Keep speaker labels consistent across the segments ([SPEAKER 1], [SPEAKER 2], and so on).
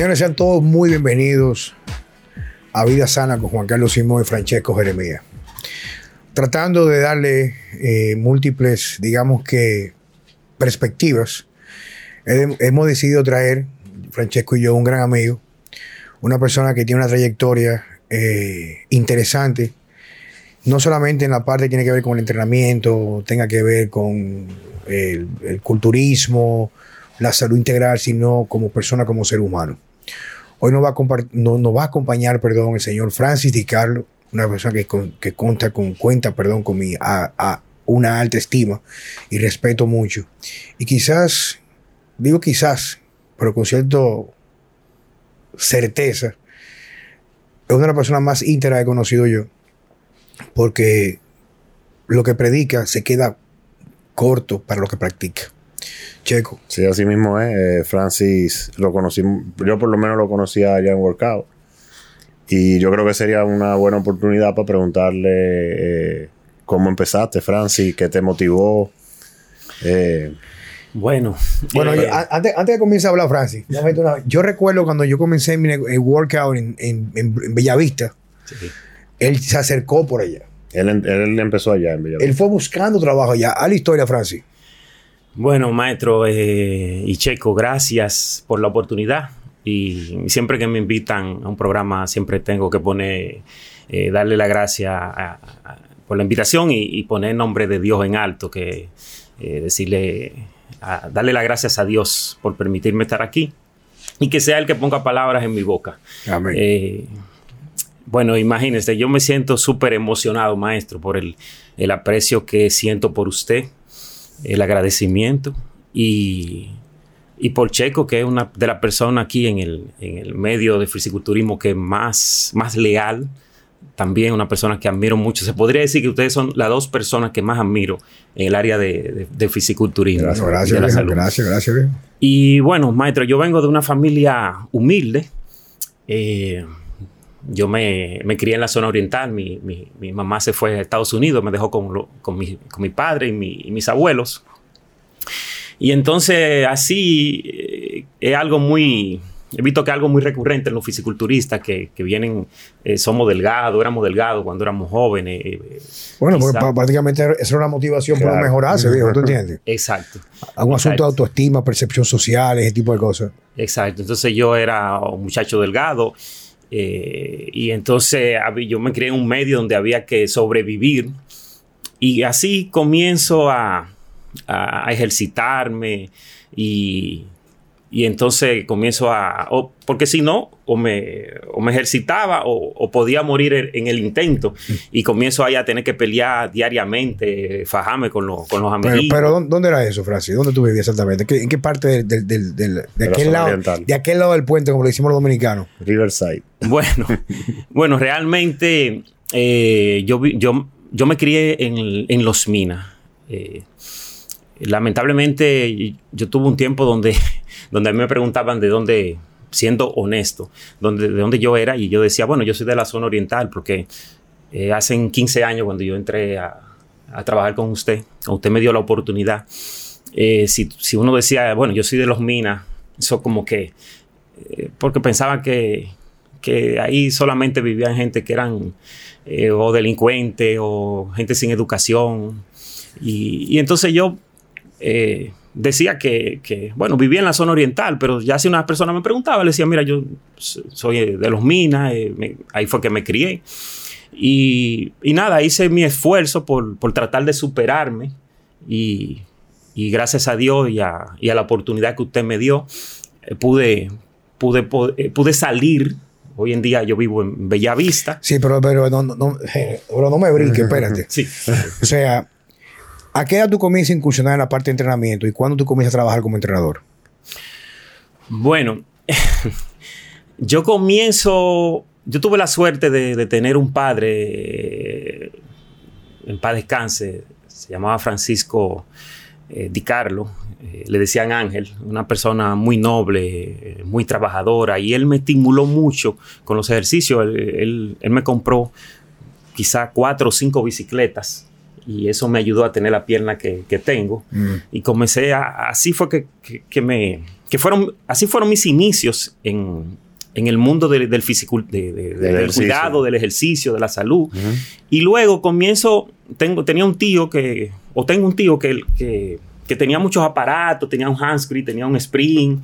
[SPEAKER 1] Señores, sean todos muy bienvenidos a Vida Sana con Juan Carlos Simón y Francesco Jeremías. Tratando de darle eh, múltiples, digamos que, perspectivas, he- hemos decidido traer, Francesco y yo, un gran amigo, una persona que tiene una trayectoria eh, interesante, no solamente en la parte que tiene que ver con el entrenamiento, tenga que ver con el culturismo, la salud integral, sino como persona, como ser humano. Hoy nos va a, no- va a acompañar perdón, el señor Francis Di Carlo, una persona que, con- que cuenta con, cuenta perdón, con mi, a, a una alta estima y respeto mucho. Y quizás, digo quizás, pero con cierta certeza, es una de las personas más íntegras que he conocido yo, porque lo que predica se queda corto para lo que practica. Checo.
[SPEAKER 2] Sí, así mismo es. Eh, Francis lo conocí, yo por lo menos lo conocía allá en Workout. Y yo creo que sería una buena oportunidad para preguntarle eh, cómo empezaste, Francis, qué te motivó. Eh,
[SPEAKER 3] Bueno,
[SPEAKER 1] Bueno,
[SPEAKER 3] eh,
[SPEAKER 1] yo- antes, antes de comenzar a hablar, Francis, yo recuerdo cuando yo comencé mi workout en, en, en- Bellavista,
[SPEAKER 3] sí.
[SPEAKER 1] él se acercó por allá.
[SPEAKER 2] él, él empezó allá en Bellavista.
[SPEAKER 1] Él fue buscando trabajo allá. A la historia, Francis.
[SPEAKER 3] Bueno, maestro eh, y Checo, gracias por la oportunidad. Y siempre que me invitan a un programa, siempre tengo que poner, eh, darle la gracia a- a- por la invitación y, y poner el nombre de Dios en alto, que eh, decirle, a- darle las gracias a Dios por permitirme estar aquí y que sea el que ponga palabras en mi boca.
[SPEAKER 1] Amén.
[SPEAKER 3] Eh, bueno, imagínese, yo me siento súper emocionado, maestro, por el, el aprecio que siento por usted, el agradecimiento y, y por Checo, que es una de las personas aquí en el, en el medio de fisiculturismo que más, más leal, también una persona que admiro mucho. Se podría decir que ustedes son las dos personas que más admiro en el área de, de- de fisiculturismo.
[SPEAKER 1] gracias, gracias,
[SPEAKER 3] la
[SPEAKER 1] viejo,
[SPEAKER 3] salud.
[SPEAKER 1] gracias, gracias.
[SPEAKER 3] Y bueno, maestro, yo vengo de una familia humilde. Eh, yo me, me crié en la zona oriental. Mi, mi- mi mamá se fue a Estados Unidos, me dejó con, lo- con mi, con mi padre y, mi- y mis abuelos. Y entonces así eh, es algo muy... He visto que es algo muy recurrente en los fisiculturistas que, que vienen, eh, somos delgados, éramos delgados cuando éramos jóvenes. eh,
[SPEAKER 1] Bueno, porque
[SPEAKER 3] quizá-
[SPEAKER 1] pa- prácticamente esa era una motivación para
[SPEAKER 2] Claro.
[SPEAKER 1] mejorarse, viejo, ¿tú entiendes?
[SPEAKER 3] Exacto.
[SPEAKER 1] Algún asunto
[SPEAKER 3] Exacto.
[SPEAKER 1] de autoestima, percepción social, ese tipo de cosas.
[SPEAKER 3] Exacto. Entonces yo era un muchacho delgado eh, y entonces yo me crié en un medio donde había que sobrevivir. Y así comienzo a- a ejercitarme y, y entonces comienzo a... o- porque si no, o me, o me ejercitaba o, o podía morir en, en el intento y comienzo ahí a tener que pelear diariamente, fajarme con, los con los
[SPEAKER 1] Pero,
[SPEAKER 3] amiguitos.
[SPEAKER 1] pero ¿dónde, era eso, Francis? ¿Dónde tú vivías exactamente? ¿Qué- ¿En qué parte del, del- del- del- de, aquel lado,
[SPEAKER 2] oriental.
[SPEAKER 1] de aquel lado del puente, como le decimos los dominicanos?
[SPEAKER 2] Riverside.
[SPEAKER 3] Bueno, bueno, realmente eh, yo, yo, yo me crié en, en Los Minas. Eh, lamentablemente yo tuve un tiempo donde, donde a mí me preguntaban de dónde, siendo honesto, de dónde yo era y yo decía, bueno, yo soy de la zona oriental porque eh, hace 15 años cuando yo entré a, trabajar con usted, usted me dio la oportunidad. eh, si, si uno decía, bueno, yo soy de Los Minas, eso como que, eh, porque pensaba que, que ahí solamente vivían gente que eran o delincuentes o gente sin educación. Y, entonces yo decía que, que, bueno, vivía en la zona oriental, pero ya si una persona me preguntaba, le decía, mira, yo so- soy de los Minas, eh, me- ahí fue que me crié. Y, y nada, hice mi esfuerzo por, por tratar de superarme y, y gracias a Dios y a, y a la oportunidad que usted me dio, eh, pude, pude, po- eh, pude salir. Hoy en día yo vivo en Bellavista.
[SPEAKER 1] Sí, pero, pero, no, no, no, eh, pero no me brinque, espérate.
[SPEAKER 3] Sí.
[SPEAKER 1] O sea, ¿a qué edad tú comienzas a incursionar en la parte de entrenamiento y cuándo tú comienzas a trabajar como entrenador?
[SPEAKER 3] Bueno, yo comienzo, yo tuve la suerte de, tener un padre, eh, en paz descanse, se llamaba Francisco eh, Di Carlo, eh, le decían Ángel, una persona muy noble, muy trabajadora, y él me estimuló mucho con los ejercicios. Él, él- él me compró quizá cuatro o cinco bicicletas y eso me ayudó a tener la pierna que, que tengo.
[SPEAKER 1] Mm.
[SPEAKER 3] Y comencé a, así fue que, que, que me, que fueron, así fueron mis inicios en, en el mundo de- del físico, de- de- del cuidado, del ejercicio, de la salud. Y luego comienzo, tengo, tenía un tío que, o tengo un tío que, que, que tenía muchos aparatos, tenía un handscreen, tenía un spring,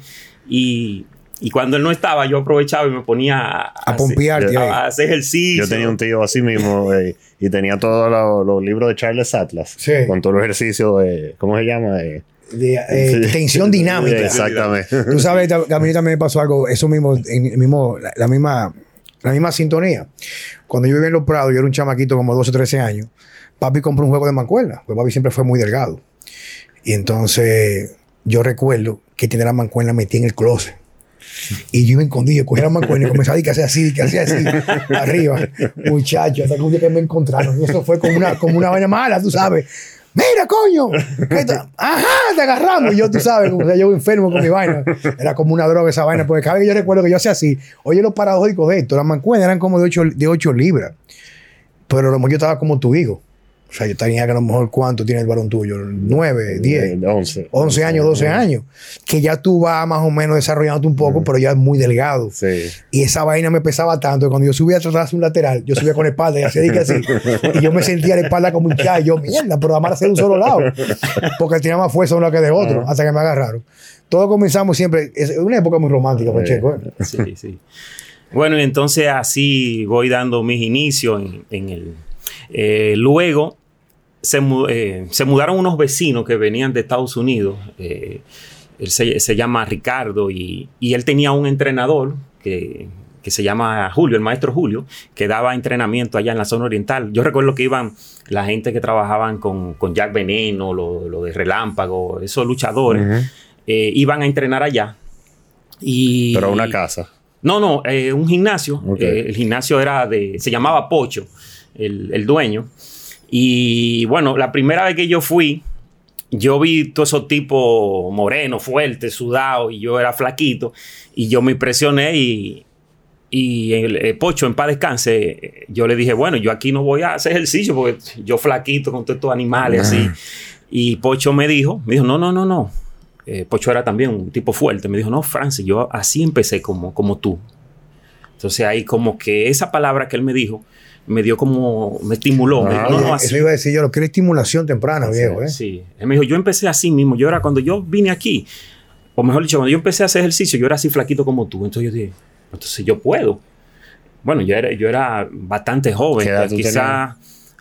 [SPEAKER 3] y, y cuando él no estaba, yo aprovechaba y me ponía a,
[SPEAKER 1] A
[SPEAKER 3] hacer-
[SPEAKER 1] pompearte
[SPEAKER 3] a-
[SPEAKER 1] ahí.
[SPEAKER 3] a hacer ejercicio.
[SPEAKER 2] Yo tenía un tío así mismo eh, y tenía todos los, los libros de Charles Atlas
[SPEAKER 1] Sí.
[SPEAKER 2] con todos los ejercicios de, ¿cómo se llama? De-
[SPEAKER 1] De, eh,
[SPEAKER 2] Sí.
[SPEAKER 1] Tensión dinámica.
[SPEAKER 2] Exactamente.
[SPEAKER 1] Tú sabes, que a mí también me pasó algo, eso mismo, en mismo, la, la misma, la misma sintonía. Cuando yo vivía en Los Prados, yo era un chamaquito como 12 o 13 años, papi compró un juego de mancuerna, pues papi siempre fue muy delgado. Y entonces yo recuerdo que tenía la mancuerna metida en el closet. Y yo iba escondido, cogía la mancuerna y comenzaba a decir que hacía así, que hacía así, arriba. Muchacho, hasta que me encontraron. Y eso fue como una, como una vaina mala, tú sabes. Mira, coño. Ajá, te agarramos. Y yo, tú sabes, como sea, yo enfermo con mi vaina. Era como una droga esa vaina. Porque cada vez que yo recuerdo que yo hacía así. Oye, los paradójicos de esto. Las mancuernas eran como de 8, de ocho libras. Pero yo estaba como tu hijo. O sea, yo tenía que a lo mejor cuánto tiene el varón tuyo. 9, 10.
[SPEAKER 2] de 11.
[SPEAKER 1] 11 años, 12 años, que ya tú vas más o menos desarrollándote un poco, pero ya es muy delgado.
[SPEAKER 2] Sí.
[SPEAKER 1] Y esa vaina me pesaba tanto que cuando yo subía a tratar de un lateral, yo subía con la espalda y hacía de que así. Y yo me sentía la espalda como un chai. Yo, mierda, pero además hacer un solo lado. Porque tenía más fuerza uno que de otro, hasta que me agarraron. Todos comenzamos siempre. Es una época muy romántica, Pacheco. ¿eh?
[SPEAKER 3] Sí, sí. Bueno, y entonces así voy dando mis inicios en, en el... eh, luego se, eh, se mudaron unos vecinos que venían de Estados Unidos. eh, él se, se llama Ricardo y, y él tenía un entrenador que, que se llama Julio, el maestro Julio, que daba entrenamiento allá en la zona oriental. Yo recuerdo que iban la gente que trabajaban con, con Jack Veneno, lo, lo de Relámpago, esos luchadores, iban a entrenar allá. Y,
[SPEAKER 2] Pero a una casa.
[SPEAKER 3] no, no, eh, un gimnasio. Eh, el gimnasio era de. Se llamaba Pocho, el, el dueño. Y bueno, la primera vez que yo fui, yo vi todos esos tipos morenos, fuertes, sudados, y yo era flaquito. Y yo me impresioné y. Y el, eh, Pocho, en paz descanse, yo le dije, bueno, yo aquí no voy a hacer ejercicio porque yo flaquito con todos estos animales así. Y Pocho me dijo, me dijo, no, no, no, no. Eh, Pocho era también un tipo fuerte. Me dijo, no, Francis, yo así empecé como, como tú. Entonces ahí como que esa palabra que él me dijo me dio como, me estimuló. Me dijo, no,
[SPEAKER 1] Oye,
[SPEAKER 3] no,
[SPEAKER 1] eso iba a decir yo, lo que era estimulación temprana, viejo. ¿eh?
[SPEAKER 3] Sí. Él me dijo, yo empecé así mismo. Yo era, cuando yo vine aquí, o mejor dicho, cuando yo empecé a hacer ejercicio, yo era así flaquito como tú. Entonces yo dije, entonces yo puedo. Bueno, yo era, yo era bastante joven,
[SPEAKER 2] ¿Qué edad tú
[SPEAKER 3] quizás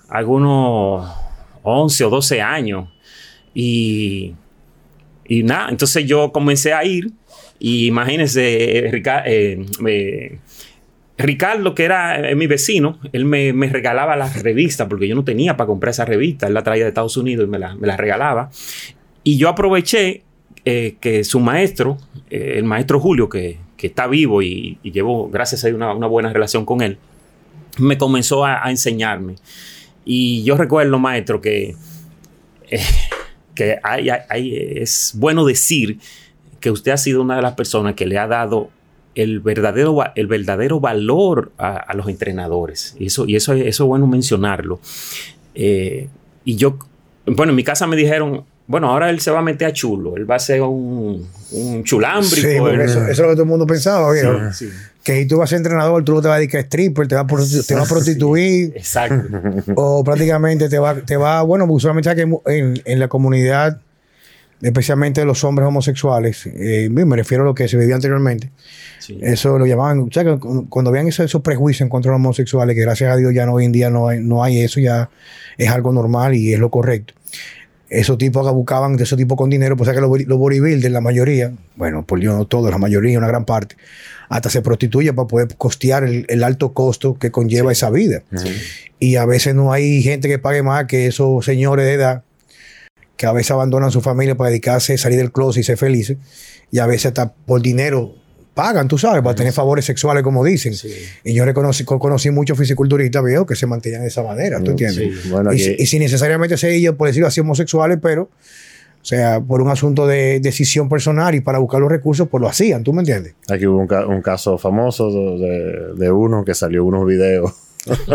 [SPEAKER 3] algunos 11 o 12 años. Y, y nada, entonces yo comencé a ir y imagínense, eh, eh, eh, Ricardo, que era eh, mi vecino, él me, regalaba las revistas porque yo no tenía para comprar esa revista. Él la traía de Estados Unidos y me la, me la regalaba. Y yo aproveché eh, que su maestro, eh, el maestro Julio, que, está vivo y, llevo, gracias a Dios, una, buena relación con él, me comenzó a, enseñarme. Y yo recuerdo, maestro, que, que es bueno decir que usted ha sido una de las personas que le ha dado el verdadero, va- el verdadero valor a, a los entrenadores. Y eso, y eso, eso es bueno mencionarlo. Eh, y yo, bueno, en mi casa me dijeron, bueno, ahora él se va a meter a chulo, él va a ser un, un chulámbrico.
[SPEAKER 1] Sí,
[SPEAKER 3] él-
[SPEAKER 1] eso, eso es lo que todo el mundo pensaba.
[SPEAKER 3] Sí, sí.
[SPEAKER 1] Que si tú vas a ser entrenador, tú no te vas a dedicar a stripper, te vas a, te vas a prostituir.
[SPEAKER 3] Exacto.
[SPEAKER 1] o prácticamente te va, te va bueno, usualmente mu- en, en la comunidad, especialmente los hombres homosexuales, eh, me refiero a lo que se vivía anteriormente,
[SPEAKER 3] Sí.
[SPEAKER 1] eso lo llamaban, o sea, cuando vean esos, esos prejuicios en contra de los homosexuales, que gracias a Dios ya no, hoy en día no hay, no hay eso, ya es algo normal y es lo correcto. Esos tipos que buscaban de esos tipos con dinero, pues o sea que los, los bodybuilders, la mayoría, bueno, por Dios no todos, la mayoría, una gran parte, hasta se prostituye para poder costear el, el alto costo que conlleva esa vida. Y a veces no hay gente que pague más que esos señores de edad que a veces abandonan su familia para dedicarse, salir del closet y ser felices. Y a veces hasta por dinero pagan, tú sabes, para tener favores sexuales, como dicen.
[SPEAKER 3] Sí.
[SPEAKER 1] Y yo reconocí, co- conocí muchos fisiculturistas viejos que se mantenían de esa manera, ¿tú entiendes?
[SPEAKER 3] sí.
[SPEAKER 2] Bueno,
[SPEAKER 1] y, y sin necesariamente ser ellos, por decirlo así, homosexuales, pero, o sea, por un asunto de decisión personal y para buscar los recursos, pues lo hacían, ¿tú me entiendes?
[SPEAKER 2] Aquí hubo un, ca- un caso famoso de, de uno que salió unos videos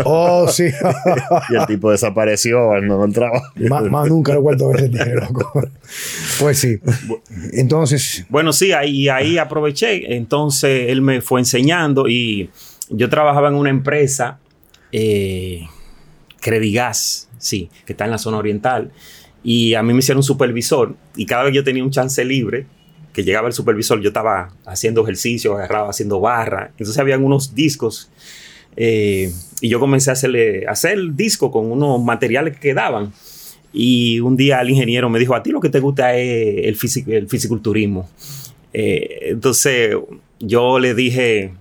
[SPEAKER 1] Oh, sí.
[SPEAKER 2] y el tipo desapareció no encontraba.
[SPEAKER 1] más, más nunca lo he vuelto a ver ese loco. Pues sí. Entonces,
[SPEAKER 3] Bueno, sí, ahí, ahí aproveché. Entonces él me fue enseñando y yo trabajaba en una empresa, eh, Credigas, sí, que está en la zona oriental. Y a mí me hicieron un supervisor y cada vez que yo tenía un chance libre, que llegaba el supervisor, yo estaba haciendo ejercicio, agarraba haciendo barra. Entonces habían unos discos eh, y yo comencé a hacerle, a hacer el disco con unos materiales que quedaban. Y un día el ingeniero me dijo, a ti lo que te gusta es el, fisi- el fisiculturismo. Eh, entonces yo le dije,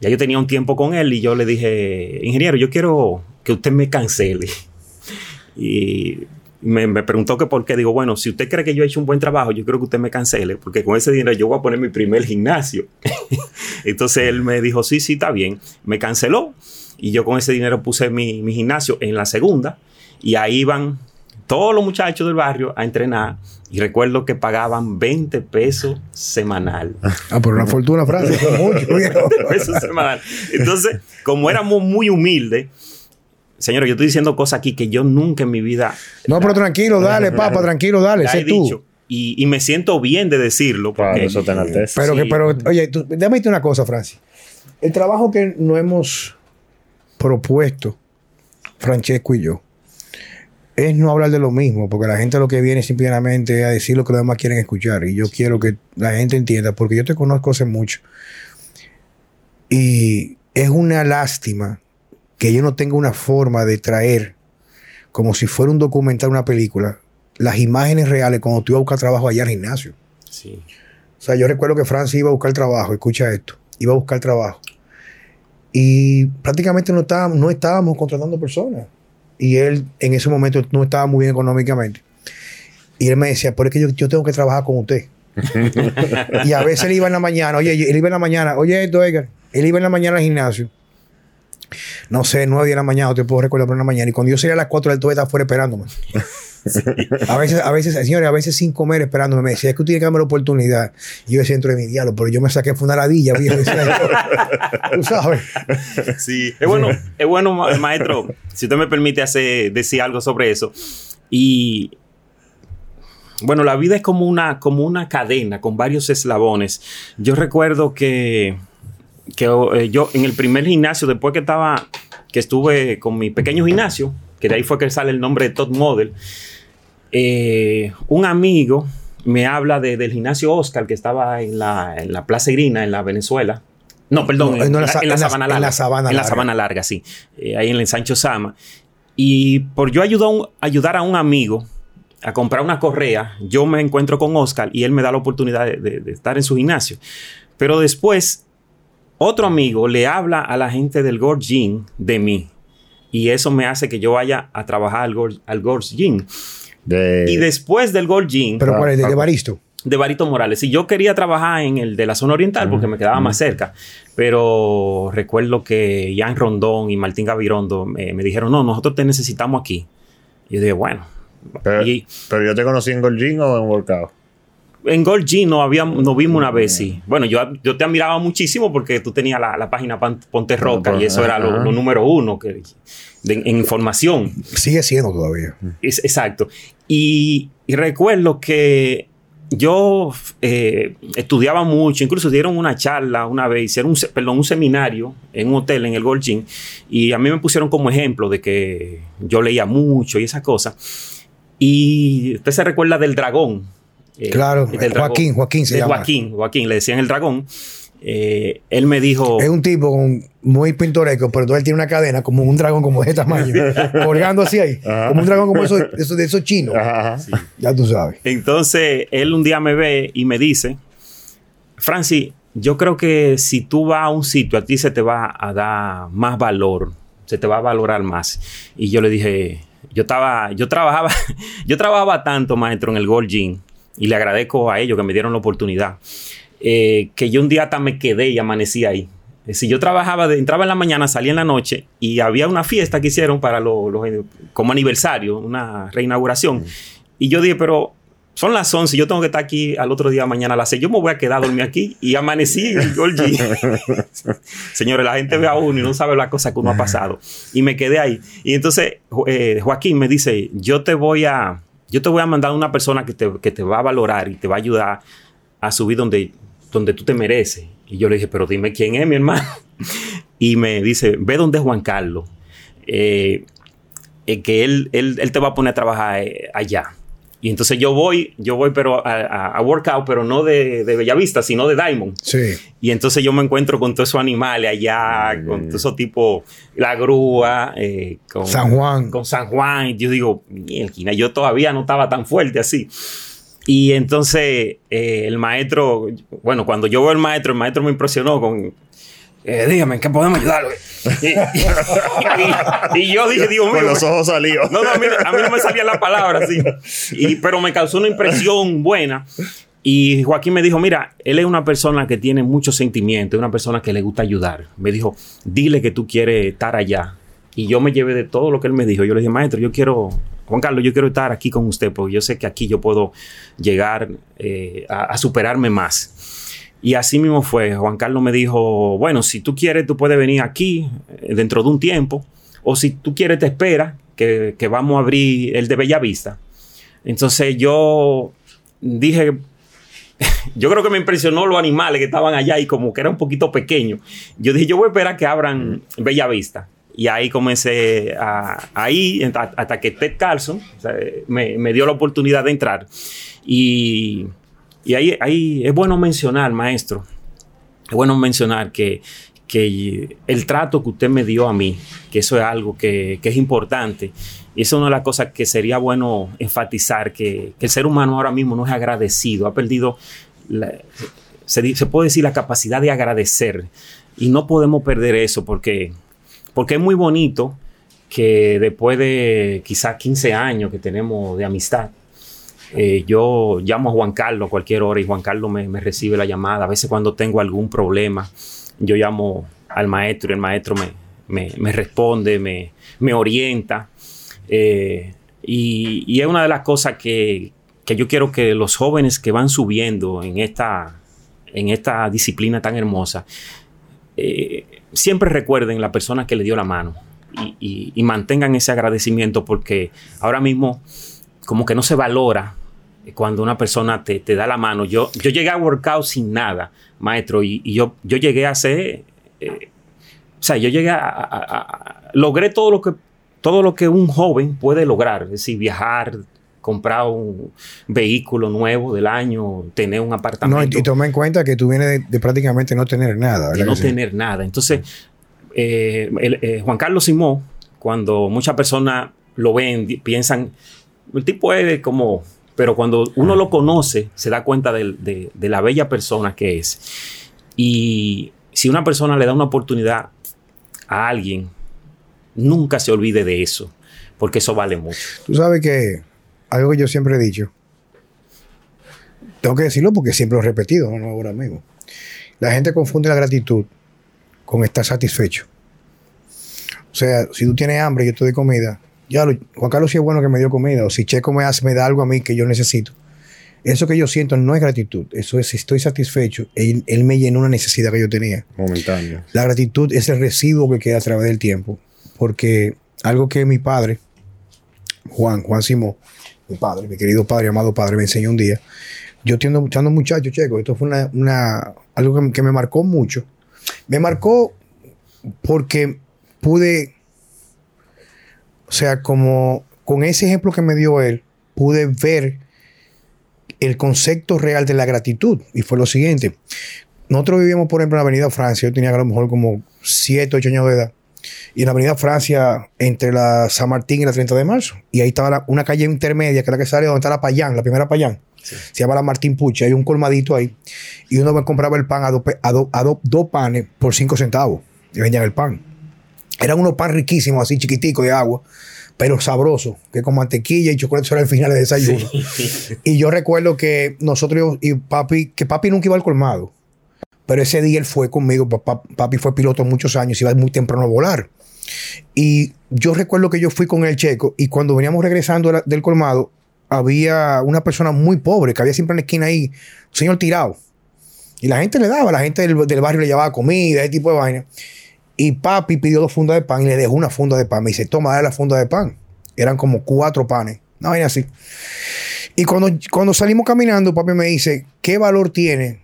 [SPEAKER 3] ya yo tenía un tiempo con él y yo le dije, ingeniero, yo quiero que usted me cancele. Y me, me preguntó que por qué. Digo, bueno, si usted cree que yo he hecho un buen trabajo, yo creo que usted me cancele, porque con ese dinero yo voy a poner mi primer gimnasio. Entonces él me dijo, sí, sí, está bien. Me canceló y yo con ese dinero puse mi, mi gimnasio en la segunda y ahí iban todos los muchachos del barrio a entrenar y recuerdo que pagaban 20 pesos semanal.
[SPEAKER 1] ah, por una fortuna, Francia, mucho, viejo.
[SPEAKER 3] pesos semanal. Entonces, como éramos muy humildes, señores, yo estoy diciendo cosas aquí que yo nunca en mi vida
[SPEAKER 1] No, pero tranquilo, dale, papá, tranquilo, dale, sé tú.
[SPEAKER 3] dicho. Y, y me siento bien de decirlo.
[SPEAKER 2] Claro,
[SPEAKER 3] Porque,
[SPEAKER 2] eso te enaltece.
[SPEAKER 1] Pero que, pero, oye, tú, déjame decirte una cosa, Francis. El trabajo que no hemos propuesto, Francesco y yo, es no hablar de lo mismo, porque la gente lo que viene simplemente es a decir lo que los demás quieren escuchar. Y yo quiero que la gente entienda, porque yo te conozco hace mucho. Y es una lástima que yo no tenga una forma de traer, como si fuera un documental, una película, las imágenes reales cuando tú ibas a buscar trabajo allá al gimnasio.
[SPEAKER 3] Sí.
[SPEAKER 1] O sea, yo recuerdo que Francis iba a buscar trabajo, escucha esto, iba a buscar trabajo. Y prácticamente no estábamos, no estábamos contratando personas. Y él en ese momento no estaba muy bien económicamente. Y él me decía, pero es que yo, yo tengo que trabajar con usted. y a veces él iba en la mañana, oye, él iba en la mañana, oye esto, Edgar, él iba en la mañana al gimnasio. No sé, nueve de la mañana, no te puedo recordar, en la mañana. Y cuando yo salía a las cuatro, él todavía estaba fuera esperándome. A veces, a veces, señores, a veces sin comer esperándome. Me decía, es que tú tienes que darme la oportunidad. Y yo decía dentro de mi diálogo, pero yo me saqué fue una ladilla, viejo. Tú sabes.
[SPEAKER 3] Sí, es bueno, es bueno, ma- maestro, si usted me permite hacer, decir algo sobre eso. Y bueno, la vida es como una, como una cadena con varios eslabones. Yo recuerdo que, que eh, yo en el primer gimnasio, después que estaba, que estuve con mi pequeño gimnasio, que de ahí fue que sale el nombre de Top Model, eh, un amigo me habla de- del gimnasio Oscar que estaba en la, en la Plaza Irina, en la Venezuela. No, perdón,
[SPEAKER 1] No,
[SPEAKER 3] en,
[SPEAKER 1] no,
[SPEAKER 3] la, en la Sabana
[SPEAKER 1] en la
[SPEAKER 3] Larga.
[SPEAKER 1] Sabana
[SPEAKER 3] En la
[SPEAKER 1] Larga.
[SPEAKER 3] Sabana Larga, sí. Eh, ahí en el Sancho Sama. Y por yo ayudar a un, ayudar a un amigo a comprar una correa, yo me encuentro con Oscar y él me da la oportunidad de, de- de estar en su gimnasio. Pero después, otro amigo le habla a la gente del Gorge Gym de mí. Y eso me hace que yo vaya a trabajar al Gorge, al.
[SPEAKER 2] De,
[SPEAKER 3] Y después del Gold Gym,
[SPEAKER 1] Pero
[SPEAKER 2] Ah,
[SPEAKER 1] ¿cuál es? ¿De,
[SPEAKER 2] ah.
[SPEAKER 1] de Baristo?
[SPEAKER 3] de Barito Morales. Y yo quería trabajar en el de la zona oriental porque me quedaba más cerca. Pero recuerdo que Jan Rondón y Martín Gavirondo me, me dijeron, no, nosotros te necesitamos aquí. Y yo dije, bueno.
[SPEAKER 2] pero,
[SPEAKER 3] Y
[SPEAKER 2] pero yo te conocí en Golgin o en Workout.
[SPEAKER 3] En Gold Gym nos, había, nos vimos una vez, sí. Bueno, yo, yo te admiraba muchísimo porque tú tenías la, la página Ponte Roca y eso era lo, lo número uno que, de- en información.
[SPEAKER 1] Sigue siendo todavía.
[SPEAKER 3] Es- exacto. Y, y recuerdo que yo eh, estudiaba mucho, incluso dieron una charla una vez, hicieron un, perdón, un seminario en un hotel en el Gold Gym, y a mí me pusieron como ejemplo de que yo leía mucho y esas cosas. Y usted se recuerda del dragón. Eh,
[SPEAKER 1] Claro,
[SPEAKER 3] del.
[SPEAKER 1] Joaquín, Joaquín se llama.
[SPEAKER 3] Joaquín, Joaquín, le decían el dragón. Eh, él me dijo...
[SPEAKER 1] Es un tipo muy pintoresco, pero él tiene una cadena como un dragón como de tamaño, colgando así ahí,
[SPEAKER 2] Ajá.
[SPEAKER 1] como un dragón como esos, esos- de esos chinos.
[SPEAKER 2] Ajá, ajá.
[SPEAKER 1] Ya tú sabes.
[SPEAKER 3] Entonces, él un día me ve y me dice, Francis, yo creo que si tú vas a un sitio, a ti se te va a dar más valor, se te va a valorar más. Y yo le dije, yo estaba, yo trabajaba, yo trabajaba tanto, maestro, en el Gold Gym, y le agradezco a ellos que me dieron la oportunidad, eh, que yo un día hasta me quedé y amanecí ahí. Si yo trabajaba, de- entraba en la mañana, salía en la noche y había una fiesta que hicieron para los, los- como aniversario, una reinauguración. Y yo dije, pero son las 11, yo tengo que estar aquí al otro día mañana a las 6. Yo me voy a quedar a dormir aquí y amanecí Georgie. Señores, la gente ve a uno y no sabe la cosa que uno ha pasado. Y me quedé ahí. Y entonces eh, Joaquín me dice, yo te voy a, yo te voy a mandar una persona que te, que te va a valorar y te va a ayudar a subir donde, donde tú te mereces. Y yo le dije, pero dime quién es mi hermano. Y me dice, ve donde es Juan Carlos. Eh, eh, que él, él, él, te va a poner a trabajar allá. Y entonces yo voy, yo voy pero a, a workout, pero no de, de, Bellavista, sino de Diamond.
[SPEAKER 1] Sí.
[SPEAKER 3] Y entonces yo me encuentro con todos esos animales allá, mm. con todo eso tipo, la grúa, eh, con
[SPEAKER 1] San Juan.
[SPEAKER 3] Con San Juan. Y yo digo, yo todavía no estaba tan fuerte así. Y entonces eh, el maestro, bueno, cuando yo veo al maestro, el maestro me impresionó con, eh, dígame, ¿en qué podemos ayudarlo? Y, yo dije, Dios mío.
[SPEAKER 2] Con los ojos salidos.
[SPEAKER 3] No, no, a mí, a mí no me salía la palabra así. Y, pero me causó una impresión buena. Y Joaquín me dijo, mira, él es una persona que tiene mucho sentimiento, es una persona que le gusta ayudar. Me dijo, dile que tú quieres estar allá. Y yo me llevé de todo lo que él me dijo. Yo le dije, maestro, yo quiero, Juan Carlos, yo quiero estar aquí con usted porque yo sé que aquí yo puedo llegar eh, a, a superarme más. Y así mismo fue. Juan Carlos me dijo, bueno, si tú quieres, tú puedes venir aquí eh, dentro de un tiempo. O si tú quieres, te espera, que, que vamos a abrir el de Bellavista. Entonces yo dije, yo creo que me impresionó los animales que estaban allá y como que era un poquito pequeño. Yo dije, yo voy a esperar que abran Bellavista. Y ahí comencé a, ahí hasta que Ted Carlson me, me dio la oportunidad de entrar. Y y ahí, ahí es bueno mencionar, maestro, es bueno mencionar que, que el trato que usted me dio a mí, que eso es algo que, que es importante. Y eso es una de las cosas que sería bueno enfatizar, que, que el ser humano ahora mismo no es agradecido, ha perdido, la, se, se, puede decir, la capacidad de agradecer. Y no podemos perder eso porque, porque es muy bonito que después de quizás 15 años que tenemos de amistad, eh, yo llamo a Juan Carlos a cualquier hora y Juan Carlos me, recibe la llamada. A veces cuando tengo algún problema, yo llamo al maestro y el maestro me, me, responde, me, me orienta. Eh, y, es una de las cosas que, que, yo quiero que los jóvenes que van subiendo en esta, en esta disciplina tan hermosa, eh, siempre recuerden la persona que le dio la mano y mantengan ese agradecimiento porque ahora mismo como que no se valora cuando una persona te, te, da la mano. Yo, yo llegué a workout sin nada, maestro, y, y yo, yo llegué a hacer, eh, o sea, yo llegué a, a, a, logré todo lo que todo lo que un joven puede lograr, es decir, viajar, comprar un vehículo nuevo del año, tener un apartamento.
[SPEAKER 1] No, y, y toma en cuenta que tú vienes de, de prácticamente no tener nada.
[SPEAKER 3] De no tener nada. Entonces, eh, el, eh, Juan Carlos Simón, cuando muchas personas lo ven, piensan, el tipo es como pero cuando uno lo conoce, se da cuenta de, de, de, la bella persona que es. Y si una persona le da una oportunidad a alguien, nunca se olvide de eso, porque eso vale mucho.
[SPEAKER 1] Tú sabes que algo que yo siempre he dicho, tengo que decirlo porque siempre lo he repetido, no ahora mismo. La gente confunde la gratitud con estar satisfecho. O sea, si tú tienes hambre y yo te doy comida, ya Juan Carlos sí es bueno que me dio comida, o si Checo me hace, me da algo a mí que yo necesito. Eso que yo siento no es gratitud, eso es estoy satisfecho. Él, él me llenó una necesidad que yo tenía.
[SPEAKER 2] Momentáneo.
[SPEAKER 1] La gratitud es el residuo que queda a través del tiempo, porque algo que mi padre, Juan, Juan Simón, mi padre, mi querido padre, amado padre, me enseñó un día. Yo entiendo muchando muchacho, Checo, esto fue una, una algo que, que me marcó mucho. Me marcó porque pude o sea, como con ese ejemplo que me dio él, pude ver el concepto real de la gratitud. Y fue lo siguiente. Nosotros vivíamos, por ejemplo, en la Avenida Francia. Yo tenía a lo mejor como 7, 8 años de edad. Y en la Avenida Francia, entre la San Martín y la 30 de marzo. Y ahí estaba la, una calle intermedia, que era la que sale donde está la Payán, la primera Payán. Sí. Se llama la Martín Pucha. Hay un colmadito ahí. Y uno compraba el pan a dos a do, a do, do panes por 5 centavos. Y vendían el pan. Eran unos pan riquísimos, así chiquiticos de agua, pero sabroso, que con mantequilla y chocolate eso era el final de desayuno. Sí. Y yo recuerdo que nosotros y papi, que papi nunca iba al colmado, pero ese día él fue conmigo, papi fue piloto muchos años, iba muy temprano a volar. Y yo recuerdo que yo fui con el checo y cuando veníamos regresando del colmado, había una persona muy pobre que había siempre en la esquina ahí, un señor tirado. Y la gente le daba, la gente del, barrio le llevaba comida, ese tipo de vaina. Y papi pidió dos fundas de pan y le dejó una funda de pan. Me dice, toma, dale la funda de pan. Eran como cuatro panes. Una vaina así. Y cuando, cuando salimos caminando, papi me dice, ¿qué valor tiene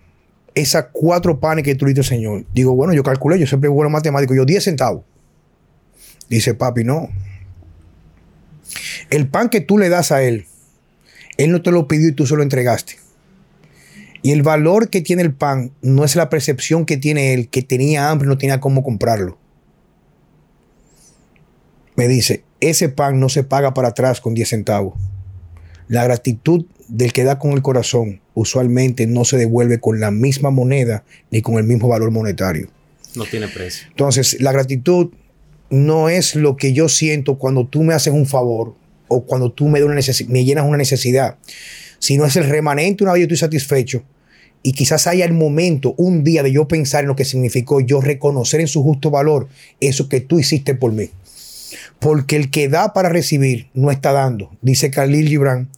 [SPEAKER 1] esas cuatro panes que tú le diste, señor? Digo, bueno, yo calculé, yo siempre bueno matemático, yo 10 centavos. Dice, papi, no. El pan que tú le das a él, él no te lo pidió y tú se lo entregaste. Y el valor que tiene el pan no es la percepción que tiene él, que tenía hambre y no tenía cómo comprarlo. Me dice, ese pan no se paga para atrás con 10 centavos. La gratitud del que da con el corazón usualmente no se devuelve con la misma moneda ni con el mismo valor monetario.
[SPEAKER 3] No tiene precio.
[SPEAKER 1] Entonces, la gratitud no es lo que yo siento cuando tú me haces un favor o cuando tú me, me llenas una necesidad, sino es el remanente una vez yo estoy satisfecho y quizás haya el momento, un día de yo pensar en lo que significó yo reconocer en su justo valor eso que tú hiciste por mí. Porque el que da para recibir no está dando. Dice Khalil Gibran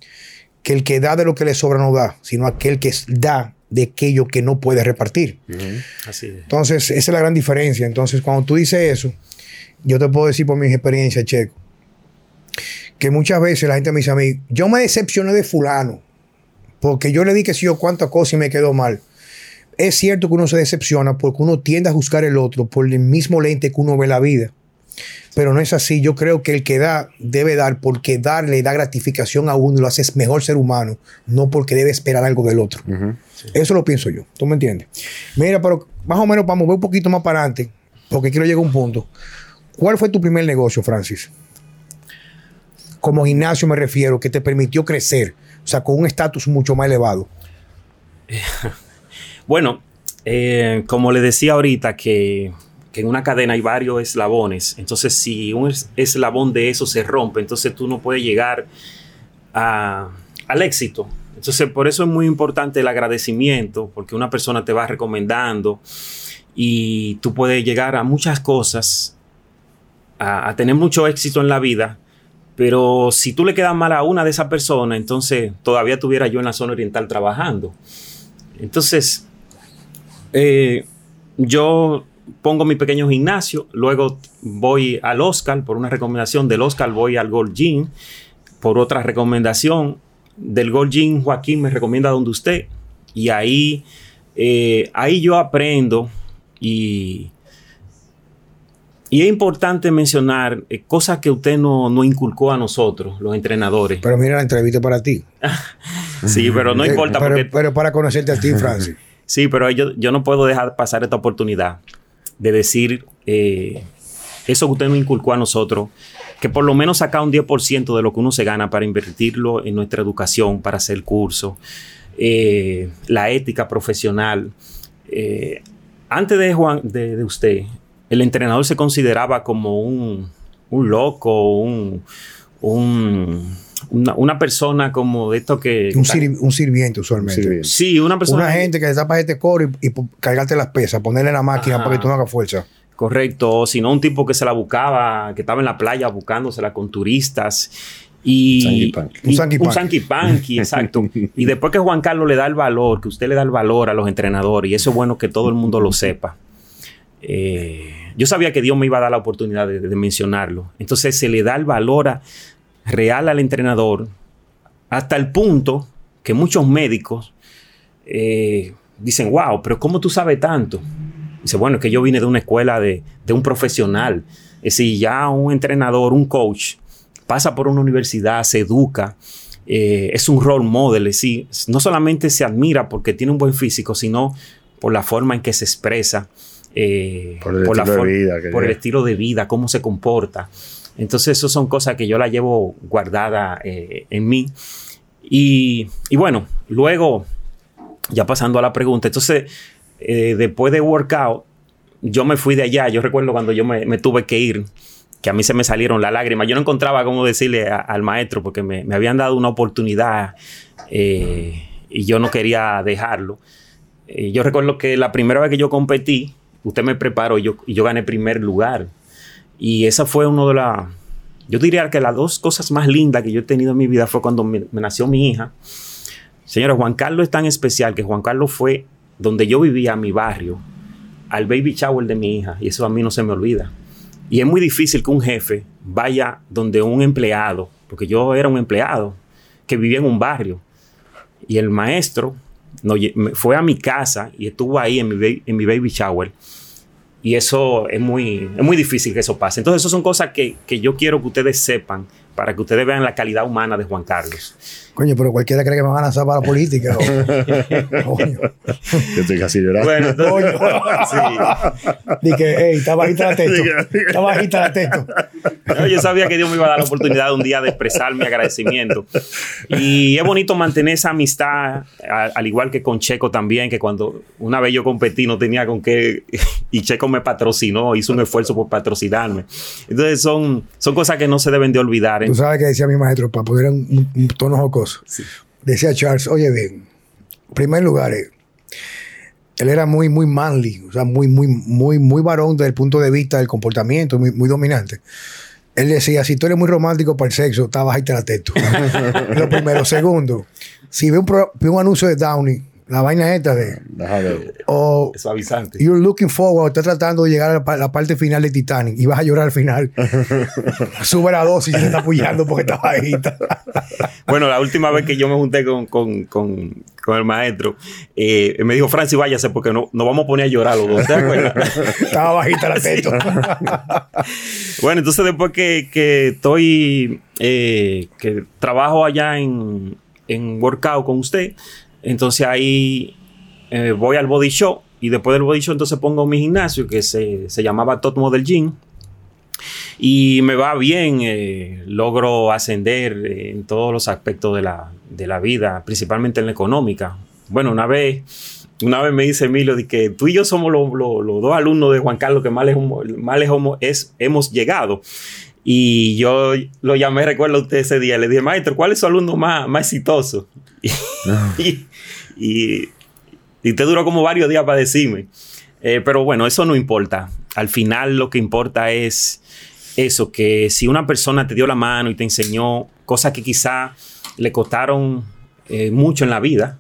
[SPEAKER 1] que el que da de lo que le sobra no da, sino aquel que da de aquello que no puede repartir. Así Entonces, esa es la gran diferencia. Entonces, cuando tú dices eso, yo te puedo decir por mi experiencia, Checo, que muchas veces la gente me dice a mí, yo me decepcioné de fulano, porque yo le di que si yo cuántas cosas y me quedó mal. Es cierto que uno se decepciona porque uno tiende a juzgar el otro por el mismo lente que uno ve la vida. Pero no es así. Yo creo que el que da debe dar porque darle da gratificación a uno y lo hace mejor ser humano, no porque debe esperar algo del otro. Eso lo pienso yo. ¿Tú me entiendes? Mira, pero más o menos vamos a mover un poquito más para adelante, porque quiero llegar a un punto. ¿Cuál fue tu primer negocio, Francis? Como gimnasio me refiero, que te permitió crecer, sea, con un estatus mucho más elevado.
[SPEAKER 3] bueno, eh, como le decía ahorita, que, en una cadena hay varios eslabones, entonces si un eslabón de eso se rompe, entonces tú no puedes llegar al éxito. Entonces, por eso es muy importante el agradecimiento, porque una persona te va recomendando y tú puedes llegar a muchas cosas a, tener mucho éxito en la vida, pero si tú le quedas mal a una de esas personas, entonces todavía estuviera yo en la zona oriental trabajando. Entonces, eh, yo pongo mi pequeño gimnasio, luego voy al Oscar por una recomendación, del Oscar voy al Gold Gym por otra recomendación, del Gold Gym Joaquín me recomienda donde usted y ahí, eh, ahí yo aprendo y, y es importante mencionar eh, cosas que usted no, no, inculcó a nosotros, los entrenadores.
[SPEAKER 1] Pero mira la entrevista para ti.
[SPEAKER 3] sí, pero no importa.
[SPEAKER 1] Pero, pero, para conocerte a ti, Francis.
[SPEAKER 3] sí, pero yo, yo no puedo dejar pasar esta oportunidad de decir eh, eso que usted nos inculcó a nosotros, que por lo menos saca un 10% de lo que uno se gana para invertirlo en nuestra educación, para hacer curso, eh, la ética profesional. antes de, Juan, de usted, el entrenador se consideraba como un, loco, un, una, persona como de esto que...
[SPEAKER 1] Un, sirviente usualmente.
[SPEAKER 3] Sí, una persona...
[SPEAKER 1] Una gente que se tapa este coro y, cargarte las pesas, ponerle la máquina para que tú no hagas fuerza.
[SPEAKER 3] Correcto, o si no un tipo que se la buscaba, que estaba en la playa buscándosela con turistas. Y, un Sanky Panky. exacto. y después que Juan Carlos le da el valor, que usted le da el valor a los entrenadores, y eso es bueno que todo el mundo lo sepa. Eh, yo sabía que Dios me iba a dar la oportunidad de, mencionarlo. Entonces se le da el valor real al entrenador hasta el punto que muchos médicos eh, dicen, wow, pero ¿cómo tú sabes tanto? Dice, bueno, es que yo vine de una escuela de, un profesional. Es decir, ya un entrenador, un coach, pasa por una universidad, se educa, eh, es un role model, es decir, no solamente se admira porque tiene un buen físico, sino por la forma en que se expresa, eh, por, el, estilo de vida, por el estilo de vida, cómo se comporta. Entonces, eso son cosas que yo la llevo guardada eh, en mí. Y, bueno, luego, ya pasando a la pregunta, entonces, eh, después de workout, yo me fui de allá. Yo recuerdo cuando yo me, tuve que ir, que a mí se me salieron las lágrimas. Yo no encontraba cómo decirle al maestro, porque me, me, habían dado una oportunidad y yo no quería dejarlo. yo recuerdo que la primera vez que yo competí, usted me preparó y yo, gané primer lugar. Y esa fue una de, yo diría que las dos cosas más lindas que yo he tenido en mi vida fue cuando me, nació mi hija. Señora, Juan Carlos es tan especial que Juan Carlos fue donde yo vivía, mi barrio, al baby shower de mi hija. Y eso a mí no se me olvida. Y es muy difícil que un jefe vaya donde un empleado, porque yo era un empleado que vivía en un barrio. Y el maestro no, fue a mi casa y estuvo ahí en mi, en mi baby shower. Y eso es muy, es muy difícil que eso pase. Entonces, eso son cosas que, que yo quiero que ustedes sepan para que ustedes vean la calidad humana de Juan Carlos.
[SPEAKER 1] Coño, pero cualquiera cree que me van a lanzar para la política.
[SPEAKER 2] Coño. Yo estoy casi llorando.
[SPEAKER 1] Bueno, entonces, sí. Dije, hey, está bajita la teto. Está bajita la teto.
[SPEAKER 3] No, yo sabía que Dios me iba a dar la oportunidad un día de expresar mi agradecimiento. Y es bonito mantener esa amistad, al igual que con Checo también, que cuando una vez yo competí no tenía con qué, y Checo me patrocinó, hizo un esfuerzo por patrocinarme. Entonces son, son cosas que no se deben de olvidar.
[SPEAKER 1] Tú sabes que decía mi maestro, para poner un, un tono jocoso. Sí. Decía Charles, oye bien, en primer lugar, eh, él era muy, muy manly, o sea, muy, muy, muy, muy varón desde el punto de vista del comportamiento, muy, muy dominante. Él decía, si tú eres muy romántico para el sexo, está bajita la teto. Lo primero. Segundo, si ve un, pro, ve un anuncio de Downey, la vaina esta de.
[SPEAKER 3] O. Es suavizante.
[SPEAKER 1] You're looking forward, estás tratando de llegar a la parte final de Titanic y vas a llorar al final. Sube la dosis y se está apoyando porque está bajita.
[SPEAKER 3] bueno, la última vez que yo me junté con, con, con, con el maestro, eh, me dijo, Francis, váyase porque no, nos vamos a poner a llorar los dos. ¿Te acuerdas?
[SPEAKER 1] Estaba bajita la teto.
[SPEAKER 3] bueno, entonces después que, que estoy. Eh, que trabajo allá en, en Workout con usted. Entonces ahí eh, voy al body show y después del body show entonces pongo mi gimnasio que se, se llamaba Top Model Gym. Y me va bien, eh, logro ascender en todos los aspectos de la, de la, vida, principalmente en la económica. Bueno, una vez, una vez me dice Emilio de que tú y yo somos los, los, los dos alumnos de Juan Carlos que más es, hemos llegado. Y yo lo llamé, recuerdo usted ese día, le dije, maestro, ¿cuál es su alumno más, más exitoso? y, y, te duró como varios días para decirme. Eh, pero bueno, eso no importa. Al final lo que importa es eso, que si una persona te dio la mano y te enseñó cosas que quizá le costaron eh, mucho en la vida,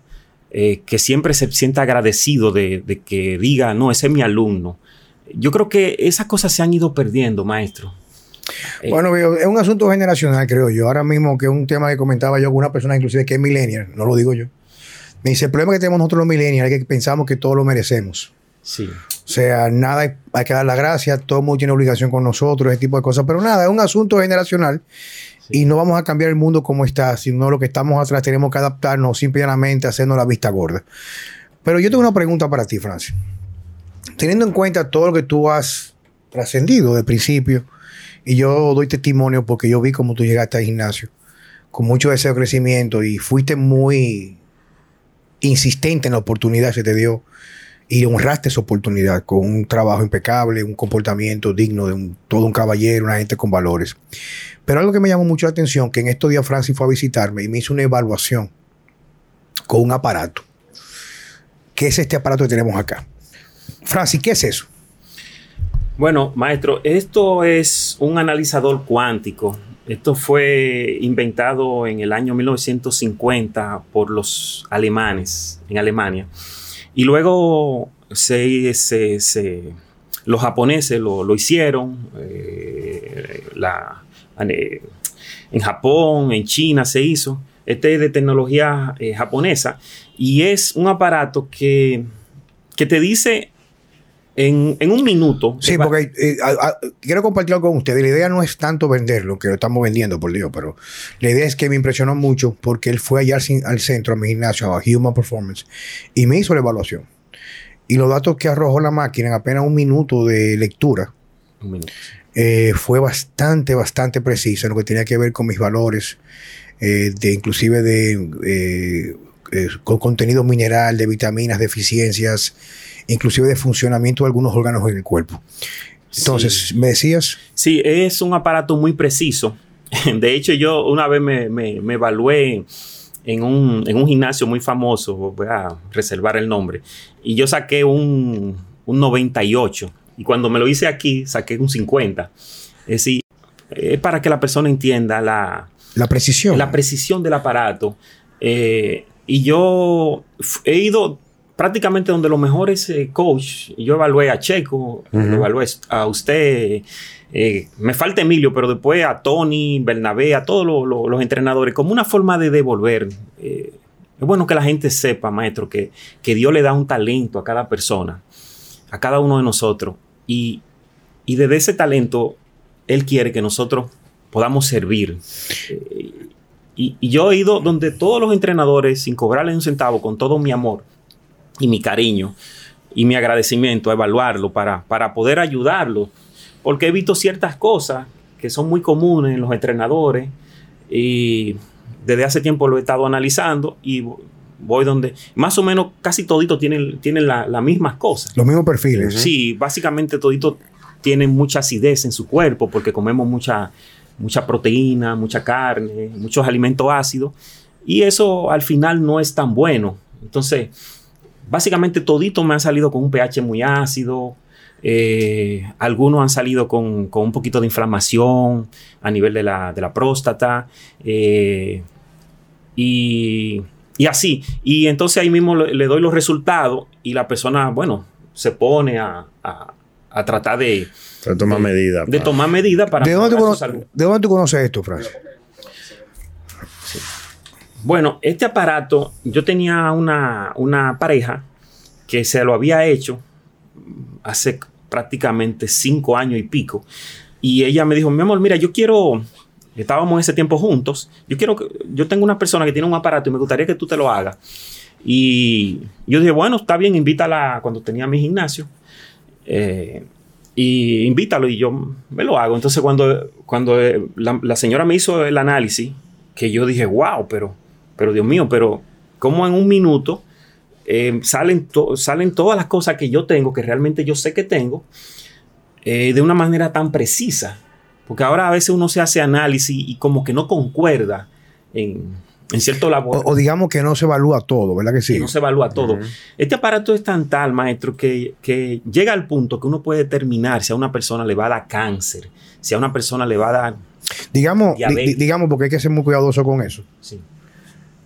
[SPEAKER 3] eh, que siempre se sienta agradecido de, de, que diga, no, ese es mi alumno. Yo creo que esas cosas se han ido perdiendo, maestro.
[SPEAKER 1] Bueno, es un asunto generacional, creo yo. Ahora mismo, que es un tema que comentaba yo con una persona, inclusive que es millennial, no lo digo yo. Me dice: el problema que tenemos nosotros los millennials es que pensamos que todo lo merecemos.
[SPEAKER 3] Sí.
[SPEAKER 1] O sea, nada, hay que dar la gracia, todo el mundo tiene obligación con nosotros, ese tipo de cosas. Pero nada, es un asunto generacional sí. y no vamos a cambiar el mundo como está, sino lo que estamos atrás tenemos que adaptarnos simplemente a hacernos la vista gorda. Pero yo tengo una pregunta para ti, Francis. Teniendo en cuenta todo lo que tú has trascendido de principio, y yo doy testimonio porque yo vi cómo tú llegaste al gimnasio con mucho deseo de crecimiento y fuiste muy insistente en la oportunidad que se te dio y honraste esa oportunidad con un trabajo impecable, un comportamiento digno de un, todo un caballero, una gente con valores. Pero algo que me llamó mucho la atención, que en estos días Francis fue a visitarme y me hizo una evaluación con un aparato. ¿Qué es este aparato que tenemos acá? Francis, ¿qué es eso?
[SPEAKER 3] Bueno, maestro, esto es un analizador cuántico. Esto fue inventado en el año 1950 por los alemanes en Alemania. Y luego se, los japoneses lo, lo hicieron. Eh, en Japón, en China se hizo. Este es de tecnología eh, japonesa. Y es un aparato que, que te dice en, en, un minuto.
[SPEAKER 1] Sí, porque eh, a, a, quiero compartirlo con ustedes. La idea no es tanto venderlo, que lo estamos vendiendo, por Dios, pero la idea es que me impresionó mucho porque él fue allá al, al centro, a mi gimnasio, a Human Performance, y me hizo la evaluación. Y los datos que arrojó la máquina en apenas un minuto de lectura
[SPEAKER 3] un minuto.
[SPEAKER 1] Eh, fue bastante, bastante preciso en lo que tenía que ver con mis valores, eh, de inclusive de eh, con contenido mineral, de vitaminas, deficiencias inclusive de funcionamiento de algunos órganos en el cuerpo. Entonces, sí. ¿me decías?
[SPEAKER 3] Sí, es un aparato muy preciso. De hecho, yo una vez me, me, me evalué en un, en un, gimnasio muy famoso, voy a reservar el nombre, y yo saqué un, un 98. Y cuando me lo hice aquí, saqué un 50. Es decir, es para que la persona entienda la,
[SPEAKER 1] La precisión.
[SPEAKER 3] la precisión del aparato. Eh, y yo he ido prácticamente donde los mejores eh, coach, yo evalué a Checo, lo evalué a usted, eh, me falta Emilio, pero después a Tony, Bernabé, a todos los, los- los entrenadores, como una forma de devolver. Eh, es bueno que la gente sepa, maestro, que, que Dios le da un talento a cada persona, a cada uno de nosotros. Y, y desde ese talento, Él quiere que nosotros podamos servir. Eh, y, y yo he ido donde todos los entrenadores, sin cobrarles un centavo, con todo mi amor y mi cariño y mi agradecimiento a evaluarlo para, para poder ayudarlo. Porque he visto ciertas cosas que son muy comunes en los entrenadores y desde hace tiempo lo he estado analizando y voy donde más o menos casi todito tienen, tienen la- las mismas cosas.
[SPEAKER 1] Los mismos perfiles.
[SPEAKER 3] Sí, básicamente todito tienen mucha acidez en su cuerpo porque comemos mucha, mucha proteína, mucha carne, muchos alimentos ácidos y eso al final no es tan bueno. Entonces, básicamente todito me han salido con un pH muy ácido, eh, algunos han salido con, un poquito de inflamación a nivel de la, de la próstata eh, y, y así. Y entonces ahí mismo le, le doy los resultados y la persona, bueno, se pone a, a- a tratar de, De-
[SPEAKER 2] medidas.
[SPEAKER 3] de tomar medidas para
[SPEAKER 1] ¿De dónde, tú. ¿De dónde tú conoces esto, Francis?
[SPEAKER 3] Bueno, este aparato, yo tenía una, una pareja que se lo había hecho hace prácticamente cinco años y pico. Y ella me dijo, mi amor, mira, yo quiero, estábamos ese tiempo juntos, yo quiero, que, yo tengo una persona que tiene un aparato y me gustaría que tú te lo hagas. Y yo dije, bueno, está bien, invítala cuando tenía mi gimnasio. Eh, y invítalo y yo me lo hago. Entonces cuando, cuando eh, la, señora me hizo el análisis, que yo dije, wow, pero, pero Dios mío, pero ¿cómo en un minuto eh, salen, salen todas las cosas que yo tengo, que realmente yo sé que tengo, eh, de una manera tan precisa? Porque ahora a veces uno se hace análisis y como que no concuerda en, en cierto labor.
[SPEAKER 1] O, o digamos que no se evalúa todo, ¿verdad que sí?
[SPEAKER 3] que no se evalúa todo. Este aparato es tan tal, maestro, que, que llega al punto que uno puede determinar si a una persona le va a dar cáncer, si a una persona le va a dar...
[SPEAKER 1] Digamos, di- digamos, porque hay que ser muy cuidadoso con eso.
[SPEAKER 3] sí.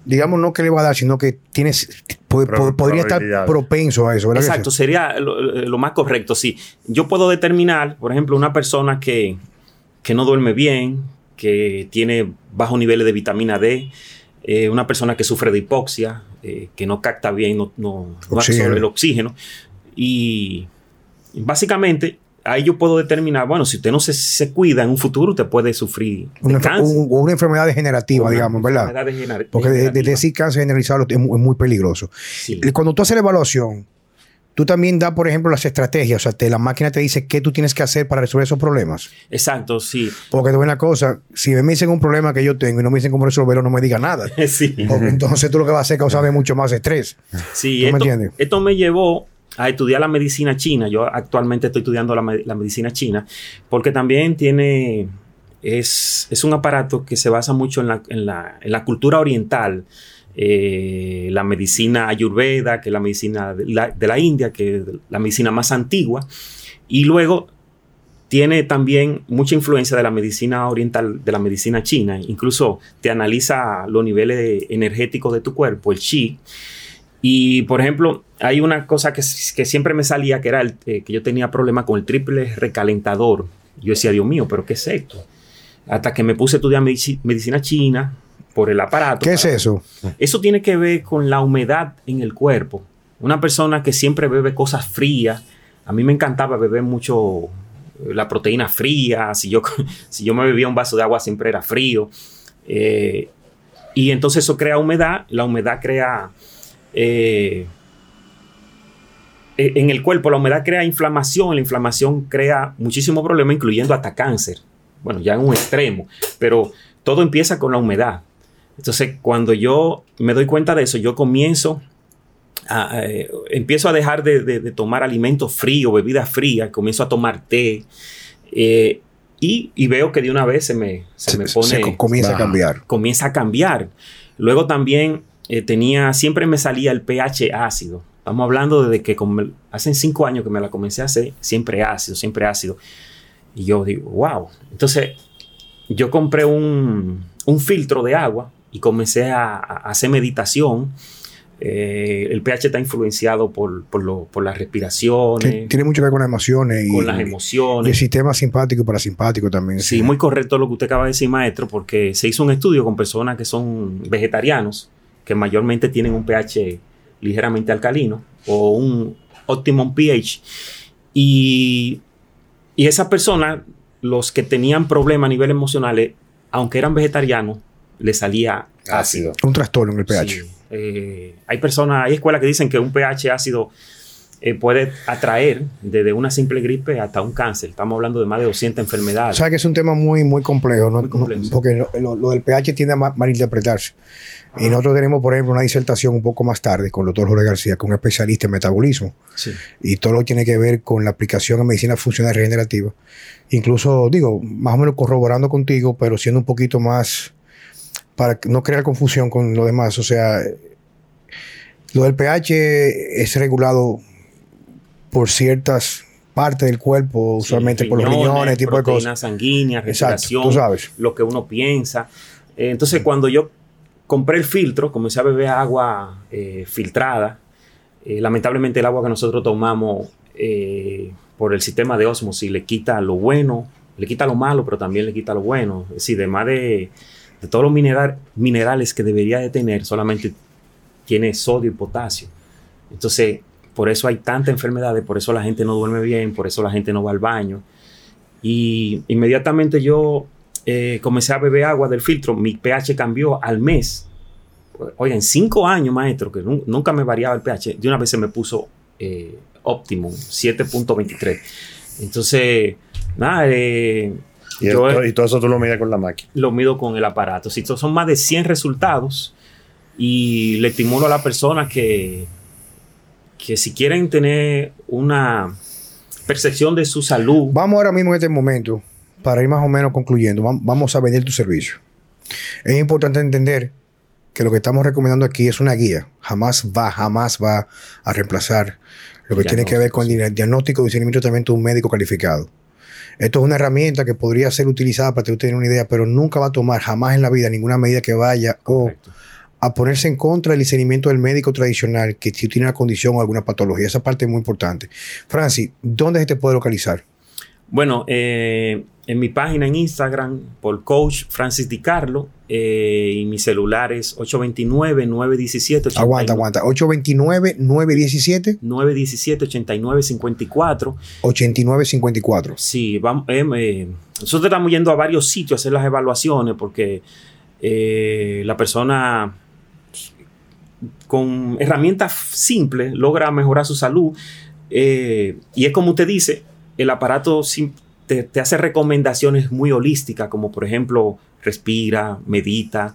[SPEAKER 1] Digamos, no que le va a dar, sino que tienes, po-
[SPEAKER 2] Pro-
[SPEAKER 1] po- podría estar propenso a eso, ¿verdad? que
[SPEAKER 3] Exacto,
[SPEAKER 1] sí?
[SPEAKER 3] sería lo, lo más correcto, sí. Yo puedo determinar, por ejemplo, una persona que, que no duerme bien, que tiene bajos niveles de vitamina D, eh, una persona que sufre de hipoxia, eh, que no capta bien, no, no, no absorbe el oxígeno. Y básicamente ahí yo puedo determinar, bueno, si usted no se, se cuida en un futuro, usted puede sufrir
[SPEAKER 1] Una,
[SPEAKER 3] cáncer.
[SPEAKER 1] un- una enfermedad degenerativa,
[SPEAKER 3] una
[SPEAKER 1] digamos, ¿verdad?
[SPEAKER 3] enfermedad degener-
[SPEAKER 1] Porque de, de decir cáncer generalizado es muy, es muy peligroso.
[SPEAKER 3] Sí.
[SPEAKER 1] Cuando tú haces la evaluación, tú también das, por ejemplo, las estrategias. O sea, te, la máquina te dice qué tú tienes que hacer para resolver esos problemas.
[SPEAKER 3] Exacto, sí.
[SPEAKER 1] Porque te voy una cosa, si me dicen un problema que yo tengo y no me dicen cómo resolverlo, no me diga nada.
[SPEAKER 3] sí.
[SPEAKER 1] Porque entonces tú lo que vas a hacer es causarme mucho más estrés.
[SPEAKER 3] Sí,
[SPEAKER 1] ¿Tú me entiendes?
[SPEAKER 3] esto me llevó a estudiar la medicina china. Yo actualmente estoy estudiando la, la medicina china porque también tiene, es, es un aparato que se basa mucho en la, en la, en la cultura oriental. Eh, la medicina ayurveda, que es la medicina de la, India, que es la medicina más antigua. Y luego tiene también mucha influencia de la medicina oriental, de la medicina china. Incluso te analiza los niveles energéticos de tu cuerpo, el chi. Y, por ejemplo, hay una cosa que, que siempre me salía, que era eh, que yo tenía problema con el triple recalentador. Yo decía, Dios mío, ¿pero qué es esto? Hasta que me puse a estudiar medici- medicina china por el aparato.
[SPEAKER 1] ¿Qué es eso?
[SPEAKER 3] Eso tiene que ver con la humedad en el cuerpo. Una persona que siempre bebe cosas frías. A mí me encantaba beber mucho eh, la proteína fría. Si yo, si yo me bebía un vaso de agua siempre era frío. Eh, y entonces eso crea humedad. La humedad crea... eh, eh, en el cuerpo la humedad crea inflamación, la inflamación crea muchísimos problemas, incluyendo hasta cáncer. Bueno, ya en un extremo, pero todo empieza con la humedad. Entonces, cuando yo me doy cuenta de eso, yo comienzo a, eh, empiezo a dejar de, de- de tomar alimentos fríos, bebidas frías, comienzo a tomar té eh, y, y veo que de una vez se me, se me
[SPEAKER 1] Se-
[SPEAKER 3] pone
[SPEAKER 1] se co- comienza a
[SPEAKER 2] baja.
[SPEAKER 1] cambiar.
[SPEAKER 3] comienza a cambiar. Luego también eh, tenía, siempre me salía el pH ácido. Estamos hablando desde que como- hace cinco años que me la comencé a hacer, siempre ácido, siempre ácido. Y yo digo, wow. Entonces, yo compré un, un filtro de agua y comencé a, a hacer meditación. Eh, el pH está influenciado por, por, lo, por las respiraciones.
[SPEAKER 1] Tiene mucho que ver con las emociones.
[SPEAKER 3] Con las emociones.
[SPEAKER 1] Y el sistema simpático y parasimpático también.
[SPEAKER 3] Sí, muy correcto lo que usted acaba de decir, maestro, porque se hizo un estudio con personas que son vegetarianos, que mayormente tienen un pH ligeramente alcalino o un optimum pH. Y, y esas personas, los que tenían problemas a nivel emocional, aunque eran vegetarianos, le salía ácido.
[SPEAKER 1] Un trastorno en el pH.
[SPEAKER 3] Sí. Eh, hay personas, hay escuelas que dicen que un pH ácido eh, puede atraer desde una simple gripe hasta un cáncer. Estamos hablando de más de 200 enfermedades.
[SPEAKER 1] O sea que es un tema muy, muy complejo, ¿no?
[SPEAKER 3] Muy complejo.
[SPEAKER 1] porque lo, lo- lo del pH tiende a ma- malinterpretarse. Y nosotros tenemos, por ejemplo, una disertación un poco más tarde con el doctor Jorge García, con un especialista en metabolismo.
[SPEAKER 3] Sí.
[SPEAKER 1] y todo lo que tiene que ver con la aplicación en medicina funcional regenerativa. Incluso, digo, más o menos corroborando contigo, pero siendo un poquito más para no crear confusión con lo demás. O sea, lo del pH es regulado por ciertas partes del cuerpo, usualmente
[SPEAKER 3] Sí,
[SPEAKER 1] por los riñones, tipo de cosas.
[SPEAKER 3] sanguíneas,
[SPEAKER 1] Exacto,
[SPEAKER 3] respiración,
[SPEAKER 1] tú sabes.
[SPEAKER 3] lo que uno piensa. Eh, entonces, cuando yo compré el filtro, comencé a beber agua eh, filtrada. Eh, lamentablemente, el agua que nosotros tomamos eh, por el sistema de osmosis le quita lo bueno, le quita lo malo, pero también le quita lo bueno. Es decir, además de, de todos los mineral- minerales que debería de tener, solamente tiene sodio y potasio. Entonces, por eso hay tantas enfermedades, por eso la gente no duerme bien, por eso la gente no va al baño. Y inmediatamente yo eh, comencé a beber agua del filtro, mi pH cambió al mes. Oigan, cinco años, maestro, que nu- nunca me variaba el pH, de una vez se me puso eh, Optimum 7.23. Entonces, nada, eh,
[SPEAKER 2] Y,
[SPEAKER 3] yo
[SPEAKER 2] esto- y todo eso tú lo mides con la máquina.
[SPEAKER 3] lo mido con el aparato. Si estos son más de 100 resultados y le estimulo a la persona que, que si quieren tener una percepción de su salud,
[SPEAKER 1] Vamos ahora mismo en este momento, para ir más o menos concluyendo, vam- vamos a vender tu servicio. Es importante entender que lo que estamos recomendando aquí es una guía. Jamás va, jamás va a reemplazar lo que tiene que ver con el diagnóstico y discernimiento y tratamiento de un médico calificado. Esto es una herramienta que podría ser utilizada para que usted tenga una idea, pero nunca va a tomar jamás en la vida ninguna medida que vaya o a ponerse en contra del discernimiento del médico tradicional que si tiene una condición o alguna patología. Esa parte es muy importante. Francis, ¿dónde se te puede localizar?
[SPEAKER 3] Bueno, eh, en mi página en Instagram, por coach Francis Di Carlo, eh, y mi celular es 829-917.
[SPEAKER 1] Aguanta, aguanta. 829-917.
[SPEAKER 3] 917-8954.
[SPEAKER 1] 8954.
[SPEAKER 3] Sí, vamos, eh, eh, nosotros estamos yendo a varios sitios a hacer las evaluaciones porque eh, la persona con herramientas simples logra mejorar su salud. Eh, y es como usted dice, el aparato te, te hace recomendaciones muy holísticas, como por ejemplo, respira, medita,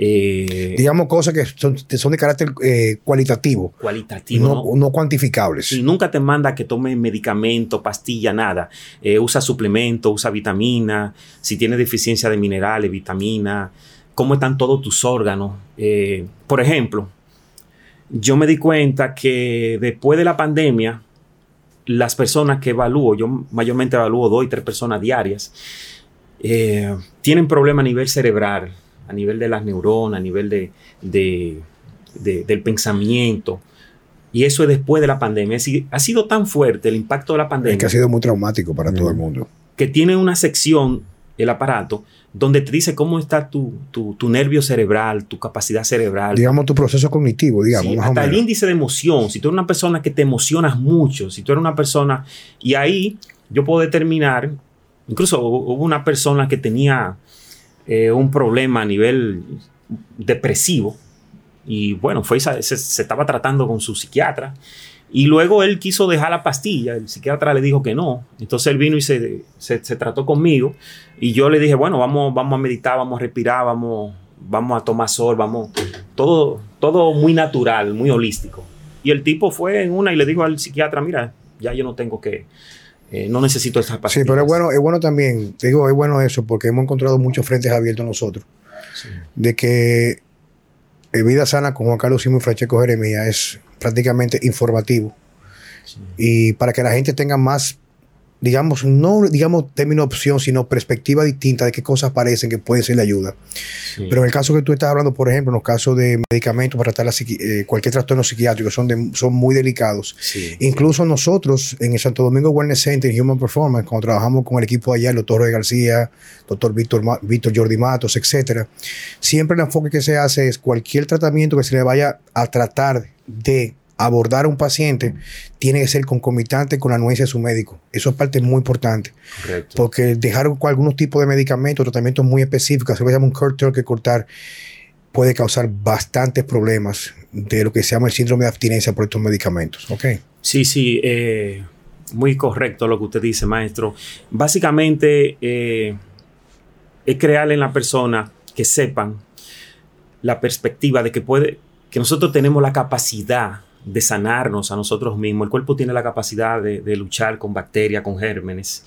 [SPEAKER 3] eh,
[SPEAKER 1] Digamos cosas que son, de carácter eh, cualitativo,
[SPEAKER 3] cualitativo.
[SPEAKER 1] no,
[SPEAKER 3] ¿no?
[SPEAKER 1] no cuantificables.
[SPEAKER 3] Y nunca te manda que tome medicamento, pastilla, nada. Eh, usa suplemento, usa vitamina. Si tienes deficiencia de minerales, vitamina. Cómo están todos tus órganos. Por ejemplo, yo me di cuenta que después de la pandemia, las personas que evalúo, yo mayormente evalúo dos y tres personas diarias, eh, tienen problemas a nivel cerebral, a nivel de las neuronas, a nivel de, de- de- del pensamiento. Y eso es después de la pandemia. Es decir, ha sido tan fuerte el impacto de la
[SPEAKER 1] Es
[SPEAKER 3] pandemia
[SPEAKER 1] que ha sido muy traumático para todo el mundo.
[SPEAKER 3] que tiene una sección, el aparato, donde te dice cómo está tu, tu- tu nervio cerebral, tu capacidad cerebral.
[SPEAKER 1] Digamos tu proceso cognitivo, digamos,
[SPEAKER 3] Sí,
[SPEAKER 1] más o
[SPEAKER 3] el índice de emoción. Si tú eres una persona que te emocionas mucho, si tú eres una persona. Y ahí yo puedo determinar. Incluso hu- hubo una persona que tenía eh, un problema a nivel depresivo. Y bueno, fue, se estaba tratando con su psiquiatra. Y luego él quiso dejar la pastilla. El psiquiatra le dijo que no. Entonces él vino y se, se- se trató conmigo. Y yo le dije, bueno, vamos, vamos a meditar, vamos a respirar, vamos, vamos a tomar sol, vamos. Todo, todo muy natural, muy holístico. Y el tipo fue en una y le dijo al psiquiatra, mira, ya yo no tengo que, eh, no necesito esas
[SPEAKER 1] Sí,
[SPEAKER 3] pastillas.
[SPEAKER 1] pero es bueno, es bueno también, te digo, es bueno eso, porque hemos encontrado muchos frentes abiertos nosotros.
[SPEAKER 3] Sí.
[SPEAKER 1] De que eh, Vida Sana con Juan Carlos Simón y Francesco Jeremía es prácticamente informativo.
[SPEAKER 3] Sí.
[SPEAKER 1] Y para que la gente tenga más digamos, no digamos término opción, sino perspectiva distinta de qué cosas parecen que pueden ser de ayuda. Pero en el caso que tú estás hablando, por ejemplo, en los casos de medicamentos para tratar eh, cualquier trastorno psiquiátrico, son, son muy delicados. Incluso nosotros en el Santo Domingo Wellness Center, en Human Performance, cuando trabajamos con el equipo allá, el doctor Roy García, doctor Víctor, Víctor Jordi Matos, etcétera, siempre el enfoque que se hace es cualquier tratamiento que se le vaya a tratar de abordar a un paciente tiene que ser concomitante con la anuencia de su médico. Eso es parte muy importante. Porque dejar algunos tipos de medicamentos, tratamientos muy específicos, se llama un curtail que cortar, puede causar bastantes problemas de lo que se llama el síndrome de abstinencia por estos medicamentos. Okay.
[SPEAKER 3] Sí, sí, eh, muy correcto lo que usted dice, maestro. Básicamente eh, es crear en la persona que sepan la perspectiva de que puede, que nosotros tenemos la capacidad de sanarnos a nosotros mismos. El cuerpo tiene la capacidad de, luchar con bacterias, con gérmenes,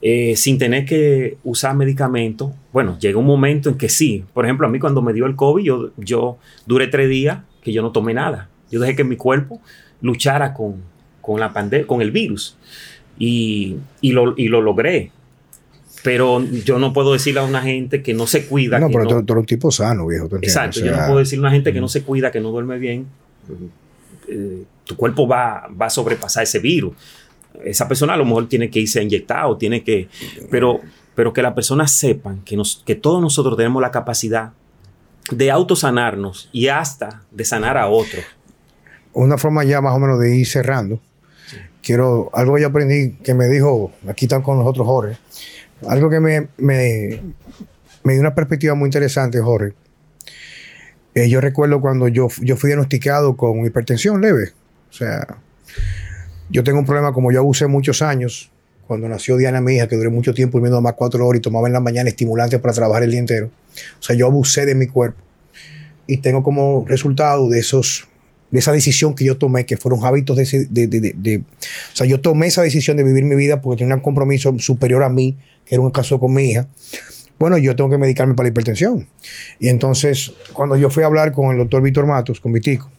[SPEAKER 3] eh, sin tener que usar medicamentos. Bueno, llega un momento en que sí. Por ejemplo, a mí cuando me dio el COVID, yo, yo duré tres días que yo no tomé nada. Yo dejé que mi cuerpo luchara con, con la pandemia, con el virus. Y, y, lo, y lo logré pero yo no puedo decirle a una gente que no se cuida.
[SPEAKER 1] No, pero tú, eres un tipo sano, viejo.
[SPEAKER 3] exacto, yo no puedo decirle a una gente que no se cuida, que no duerme bien, eh, tu cuerpo va, va a sobrepasar ese virus. Esa persona a lo mejor tiene que irse a inyectar o tiene que... Pero, pero que las personas sepan que, nos, que todos nosotros tenemos la capacidad de autosanarnos y hasta de sanar a otros.
[SPEAKER 1] Una forma ya más o menos de ir cerrando. Quiero, algo que yo aprendí que me dijo, aquí están con nosotros Jorge, algo que me, me, me dio una perspectiva muy interesante, Jorge, eh, yo recuerdo cuando yo, yo fui diagnosticado con hipertensión leve. O sea, yo tengo un problema como yo abusé muchos años. Cuando nació Diana, mi hija, que duré mucho tiempo durmiendo más cuatro horas y tomaba en la mañana estimulantes para trabajar el día entero. O sea, yo abusé de mi cuerpo. Y tengo como resultado de esos de esa decisión que yo tomé, que fueron hábitos de, de, de, de, O sea, yo tomé esa decisión de vivir mi vida porque tenía un compromiso superior a mí, que era un caso con mi hija bueno, yo tengo que medicarme para la hipertensión. Y entonces, cuando yo fui a hablar con el doctor Víctor Matos, con Vitico,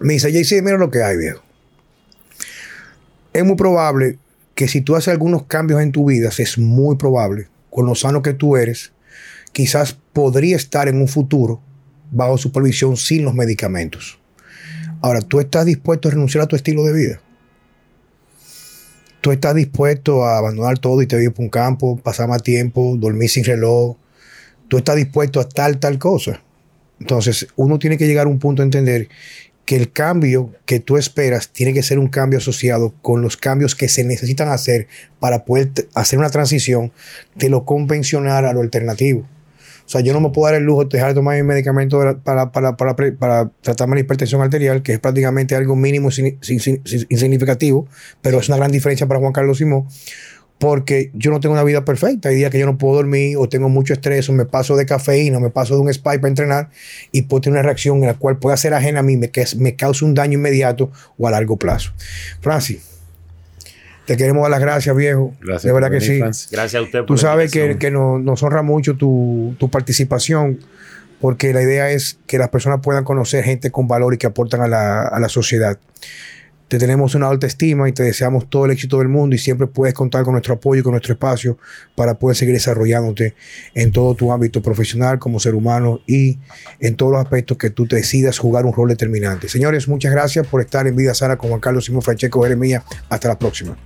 [SPEAKER 1] me dice, JC, mira lo que hay, viejo. Es muy probable que si tú haces algunos cambios en tu vida, es muy probable, con lo sano que tú eres, quizás podría estar en un futuro bajo supervisión sin los medicamentos. Ahora, ¿tú estás dispuesto a renunciar a tu estilo de vida? Tú estás dispuesto a abandonar todo y te ir por un campo, pasar más tiempo, dormir sin reloj, tú estás dispuesto a tal, tal cosa. Entonces, uno tiene que llegar a un punto de entender que el cambio que tú esperas tiene que ser un cambio asociado con los cambios que se necesitan hacer para poder hacer una transición de lo convencional a lo alternativo. O sea, yo no me puedo dar el lujo de dejar de tomar mi medicamento para, para, para, para tratarme la hipertensión arterial, que es prácticamente algo mínimo insignificativo, pero es una gran diferencia para Juan Carlos Simón, porque yo no tengo una vida perfecta. Hay días que yo no puedo dormir o tengo mucho estrés o me paso de cafeína o me paso de un spike para entrenar y puedo tener una reacción en la cual puede ser ajena a mí, que me cause un daño inmediato o a largo plazo. Francis, te queremos dar las gracias, viejo. Gracias. De verdad que sí.
[SPEAKER 3] Gracias a usted.
[SPEAKER 1] Por Tú sabes que, que nos, honra mucho tu, participación, porque la idea es que las personas puedan conocer gente con valor y que aportan a la, a la sociedad. Te tenemos una alta estima y te deseamos todo el éxito del mundo y siempre puedes contar con nuestro apoyo y con nuestro espacio para poder seguir desarrollándote en todo tu ámbito profesional como ser humano y en todos los aspectos que tú te decidas jugar un rol determinante. Señores, muchas gracias por estar en Vida Sana con Juan Carlos Simón Francesco Jeremía. Hasta la próxima.